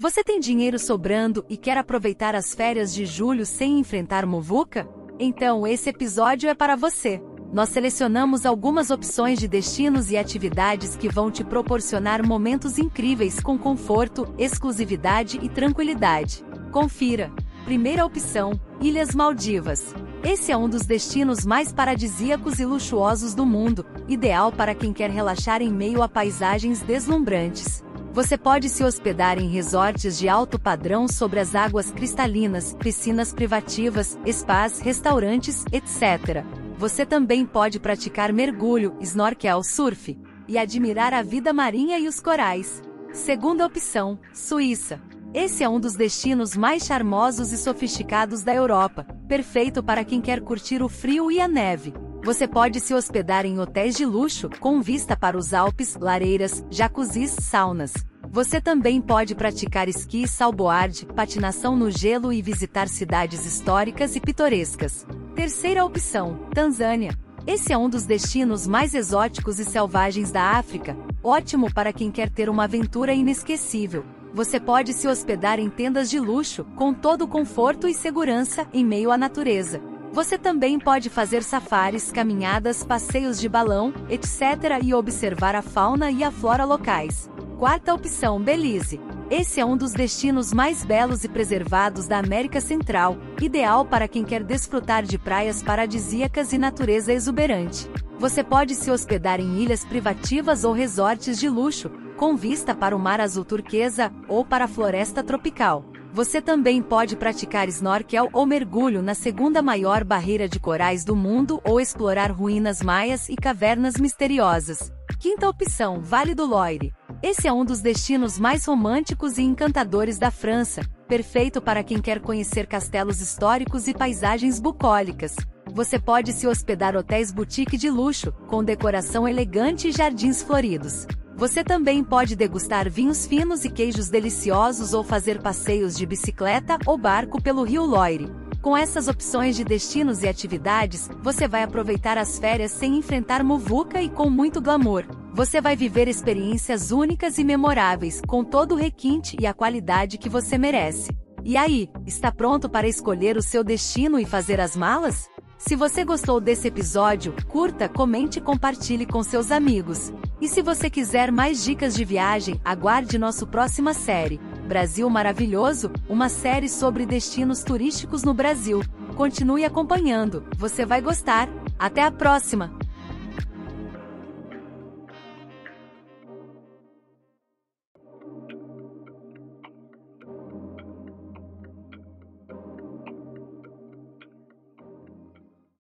Você tem dinheiro sobrando e quer aproveitar as férias de julho sem enfrentar muvuca? Então esse episódio é para você. Nós selecionamos algumas opções de destinos e atividades que vão te proporcionar momentos incríveis com conforto, exclusividade e tranquilidade. Confira. Primeira opção: Ilhas Maldivas. Esse é um dos destinos mais paradisíacos e luxuosos do mundo, ideal para quem quer relaxar em meio a paisagens deslumbrantes. Você pode se hospedar em resorts de alto padrão sobre as águas cristalinas, piscinas privativas, spas, restaurantes, etc. Você também pode praticar mergulho, snorkel, surf e admirar a vida marinha e os corais. Segunda opção, Suíça. Esse é um dos destinos mais charmosos e sofisticados da Europa, perfeito para quem quer curtir o frio e a neve. Você pode se hospedar em hotéis de luxo, com vista para os Alpes, lareiras, jacuzzis, saunas. Você também pode praticar esqui e salboard, patinação no gelo e visitar cidades históricas e pitorescas. Terceira opção, Tanzânia. Esse é um dos destinos mais exóticos e selvagens da África, ótimo para quem quer ter uma aventura inesquecível. Você pode se hospedar em tendas de luxo, com todo o conforto e segurança, em meio à natureza. Você também pode fazer safaris, caminhadas, passeios de balão, etc. e observar a fauna e a flora locais. Quarta opção, Belize. Esse é um dos destinos mais belos e preservados da América Central, ideal para quem quer desfrutar de praias paradisíacas e natureza exuberante. Você pode se hospedar em ilhas privativas ou resorts de luxo, com vista para o mar azul turquesa ou para a floresta tropical. Você também pode praticar snorkel ou mergulho na segunda maior barreira de corais do mundo ou explorar ruínas maias e cavernas misteriosas. Quinta opção, Vale do Loire. Esse é um dos destinos mais românticos e encantadores da França, perfeito para quem quer conhecer castelos históricos e paisagens bucólicas. Você pode se hospedar hotéis boutique de luxo, com decoração elegante e jardins floridos. Você também pode degustar vinhos finos e queijos deliciosos ou fazer passeios de bicicleta ou barco pelo Rio Loire. Com essas opções de destinos e atividades, você vai aproveitar as férias sem enfrentar muvuca e com muito glamour. Você vai viver experiências únicas e memoráveis, com todo o requinte e a qualidade que você merece. E aí, está pronto para escolher o seu destino e fazer as malas? Se você gostou desse episódio, curta, comente e compartilhe com seus amigos. E se você quiser mais dicas de viagem, aguarde nossa próxima série, Brasil Maravilhoso, uma série sobre destinos turísticos no Brasil. Continue acompanhando, você vai gostar. Até a próxima!